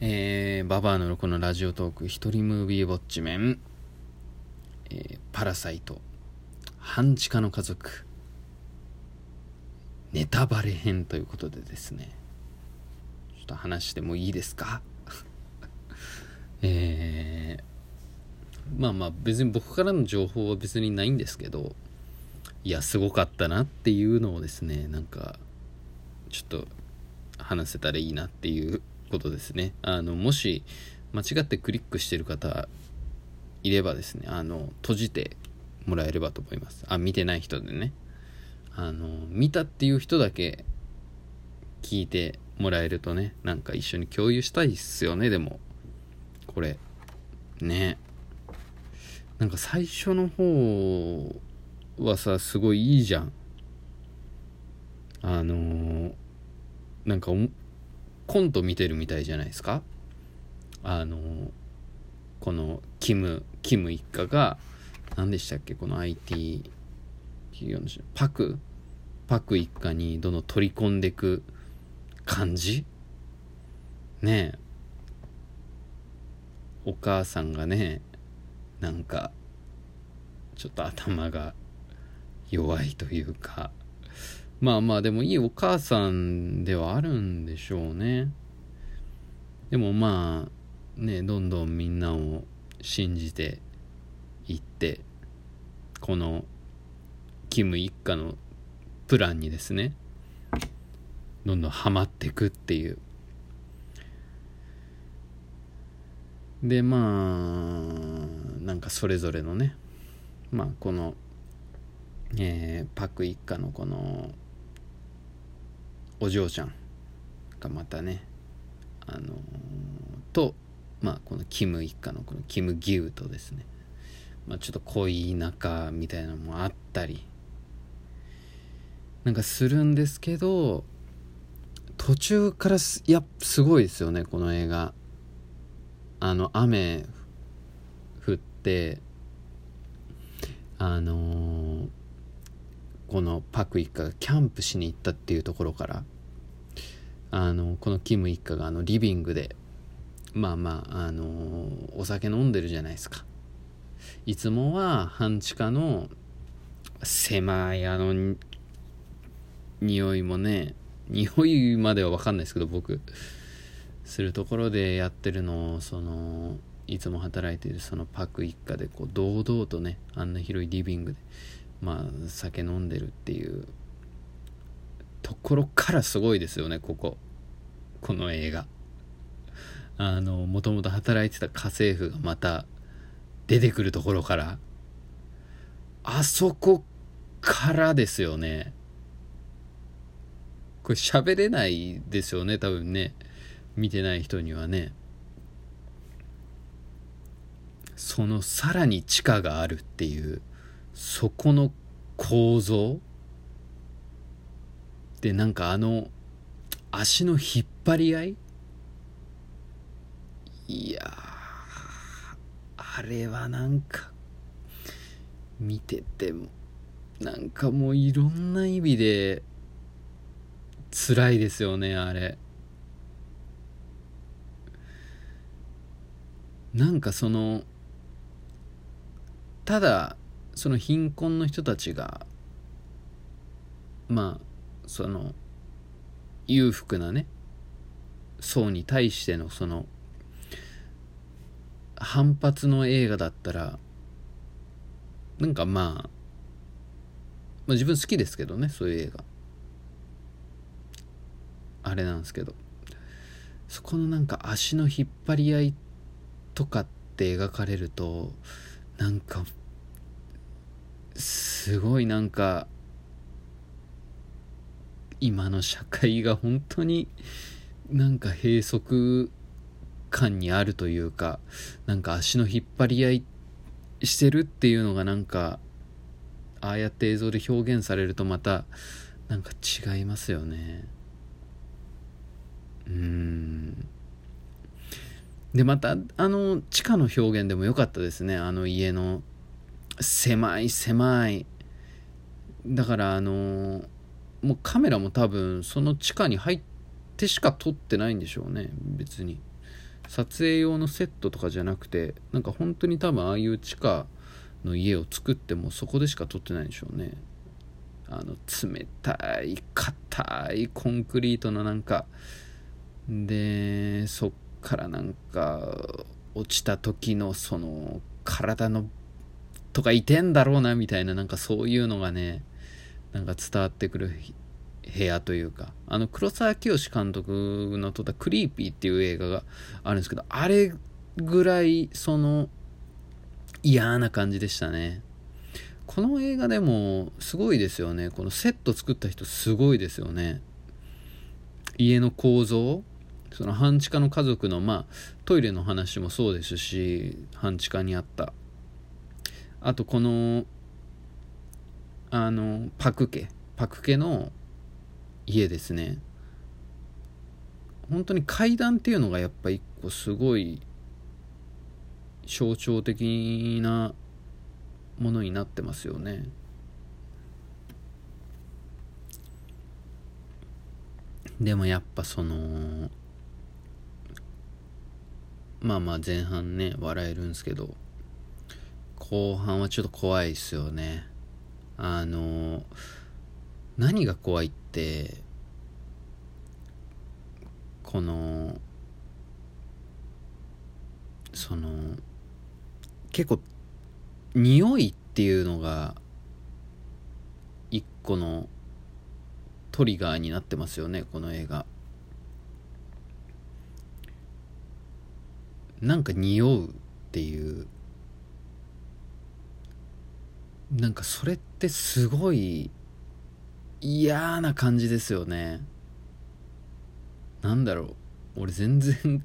えー、ババアのこのラジオトーク、一人ムービーウォッチメン、えー、パラサイト、半地下の家族、ネタバレ編ということでですね、ちょっと話してもいいですか？えー、まあまあ別に僕からの情報は別にないんですけど、いや、すごかったなっていうのをですね、なんか、ちょっと話せたらいいなっていうことですね。あの、もし間違ってクリックしてる方いればですね、あの、閉じてもらえればと思います。あ、見てない人でね。あの、見たっていう人だけ聞いてもらえるとね、なんか一緒に共有したいっすよね、でも。これ。ね。なんか最初の方はさ、すごいいいじゃん。あのー、なんかコント見てるみたいじゃないですか？あのこのキムキム一家が何でしたっけ？この IT 企業のパクパク一家にどんどん取り込んでく感じ？ねえ。お母さんがねなんかちょっと頭が弱いというか。まあまあでもいいお母さんではあるんでしょうね。でもまあねどんどんみんなを信じていってこのキム一家のプランにですねどんどんハマっていくっていう。でまあなんかそれぞれのねまあこのえー、パク一家のこのお嬢ちゃんがまたねあのー、とまあこのキム一家のこのキム・ギウとですねまあちょっと恋仲みたいなのもあったりなんかするんですけど途中からすいやすごいですよねこの映画。あの雨降ってあのーこのパク一家がキャンプしに行ったっていうところからあのこのキム一家があのリビングでまあまああのお酒飲んでるじゃないですか。いつもは半地下の狭いあの匂いもね匂いまでは分かんないですけど僕。するところでやってるのをそのいつも働いているそのパク一家でこう堂々とねあんな広いリビングでまあ酒飲んでるっていうところからすごいですよねここ。この映画。あのもともと働いてた家政婦がまた出てくるところから。あそこからですよね。これ喋れないですよね多分ね。見てない人にはね。そのさらに地下があるっていう。そこの構造でなんかあの足の引っ張り合い？いやあれはなんか見ててもなんかもういろんな意味で辛いですよねあれ。なんかそのただその貧困の人たちがまあその裕福なね層に対してのその反発の映画だったらなんかまあ、まあ、自分好きですけどねそういう映画。あれなんですけど。そこのなんか足の引っ張り合いとかって描かれるとなんかすごいなんか今の社会が本当になんか閉塞感にあるというかなんか足の引っ張り合いしてるっていうのがなんかああやって映像で表現されるとまたなんか違いますよね。うん。でまたあの地下の表現でも良かったですね。あの家の狭い狭い。だからあのもうカメラも多分その地下に入ってしか撮ってないんでしょうね。別に。撮影用のセットとかじゃなくてなんか本当に多分ああいう地下の家を作ってもそこでしか撮ってないんでしょうね。あの冷たい硬いコンクリートのなんか。でそっからなんか落ちた時のその体のとかいてんだろうなみたいななんかそういうのがねなんか伝わってくる部屋というか。あの黒沢清監督の撮った「クリーピー」っていう映画があるんですけどあれぐらいその嫌な感じでしたね。この映画でもすごいですよね。このセット作った人すごいですよね。家の構造。その半地下の家族のまあトイレの話もそうですし半地下にあったあとこのあのパク家。パク家の家ですね。本当に階段っていうのがやっぱ一個すごい象徴的なものになってますよね。でもやっぱそのまあまあ前半ね笑えるんですけど。後半はちょっと怖いですよね。あの何が怖いってこのその結構匂いっていうのが一個のトリガーになってますよねこの映画。なんか匂うっていうなんかそれってすごい嫌な感じですよね。なんだろう。俺全然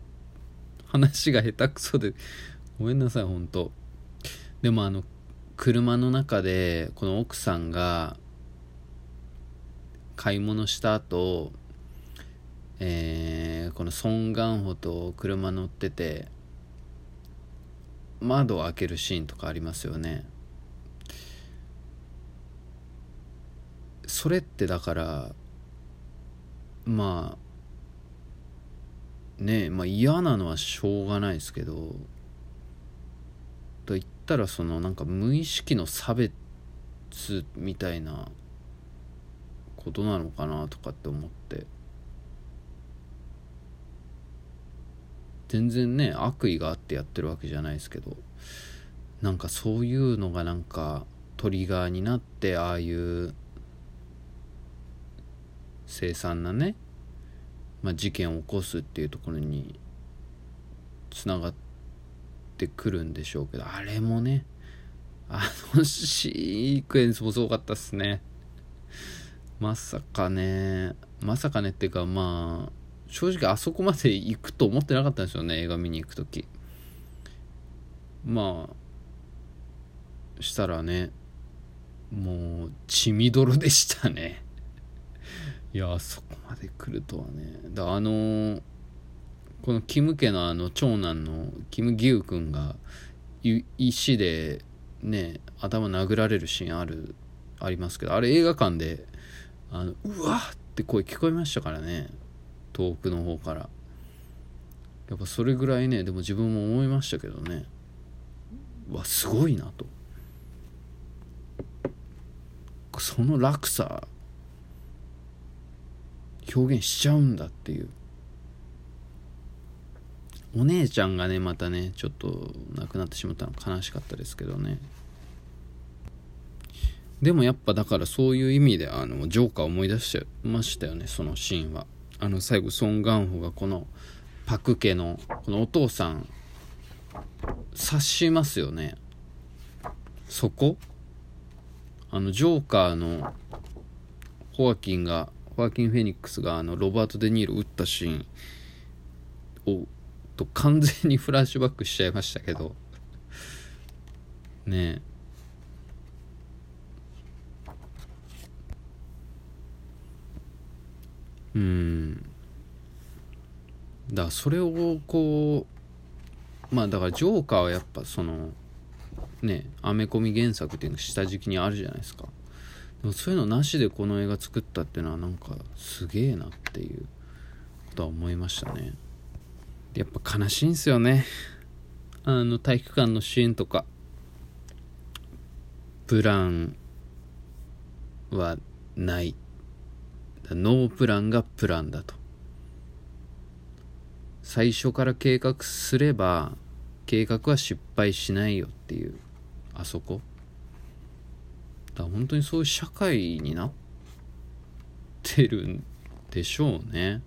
話が下手くそで。ごめんなさいほんとでもあの車の中でこの奥さんが買い物した後えー、このソン・ガンホと車乗ってて窓を開けるシーンとかありますよね。それってだからまあねまあ嫌なのはしょうがないですけどと言ったらそのなんか無意識の差別みたいなことなのかなとかって思って。全然ね悪意があってやってるわけじゃないですけどなんかそういうのがなんかトリガーになってああいう凄惨なね、まあ、事件を起こすっていうところにつながってくるんでしょうけどあれもねあのシークエンスもすごかったっすね。まさかねまさかねっていうかまあ正直あそこまで行くと思ってなかったんですよね映画見に行く時。まあしたらねもう血みどろでしたね。いやそこまで来るとはね。だあのー、このキム家のあの長男のキム・ギュウ君が石でね頭殴られるシーンあるありますけどあれ映画館であのうわっって声聞こえましたからね。遠くの方から。やっぱそれぐらいねでも自分も思いましたけどね。わすごいなと。その落差表現しちゃうんだっていう。お姉ちゃんがねまたねちょっと亡くなってしまったの悲しかったですけどね。でもやっぱだからそういう意味であのジョーカー思い出しちゃいましたよねそのシーンは。あの最後ソン・ガンホがこのパク家のこのお父さん察しますよね。そこ？あのジョーカーのホアキンがホアキン・フェニックスがあのロバート・デ・ニーロ撃ったシーンをと完全にフラッシュバックしちゃいましたけど。ねえ。うん。だそれをこうまあだからジョーカーはやっぱそのねアメコミ原作っていうの下敷きにあるじゃないですか。でもそういうのなしでこの映画作ったっていうのはなんかすげえなっていうことは思いましたね。やっぱ悲しいんすよね。あの体育館のシーンとか。プランはない。ノープランがプランだと。最初から計画すれば計画は失敗しないよっていう。あそこ。だから本当にそういう社会になってるんでしょうね。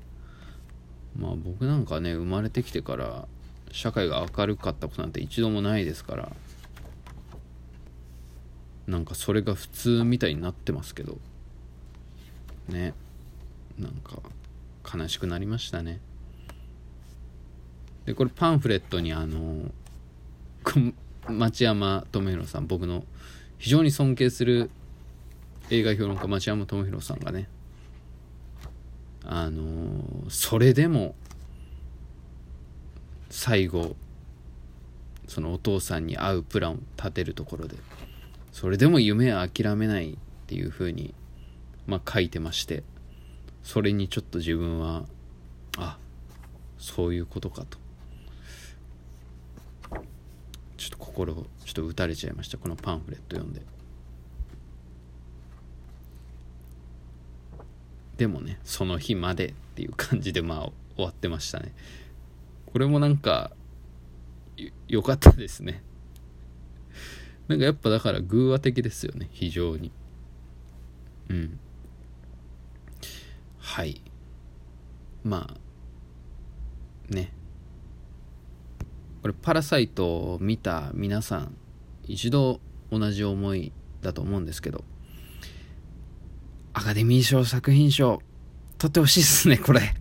まあ僕なんかね生まれてきてから社会が明るかったことなんて一度もないですから。なんかそれが普通みたいになってますけど。ね。なんか悲しくなりましたね。でこれパンフレットにあの町山智博さん僕の非常に尊敬する映画評論家町山智博さんがねあのそれでも最後そのお父さんに会うプランを立てるところでそれでも夢は諦めないっていうふうにまあ書いてましてそれにちょっと自分はあそういうことかと。心をちょっと打たれちゃいました。このパンフレット読んで。でもねその日までっていう感じでまあ終わってましたね。これもなんか良かったですね。なんかやっぱだから偶話的ですよね。非常に。うん。はい。まあね。これ「パラサイト」を見た皆さん一度同じ思いだと思うんですけどアカデミー賞作品賞取ってほしいっすねこれ。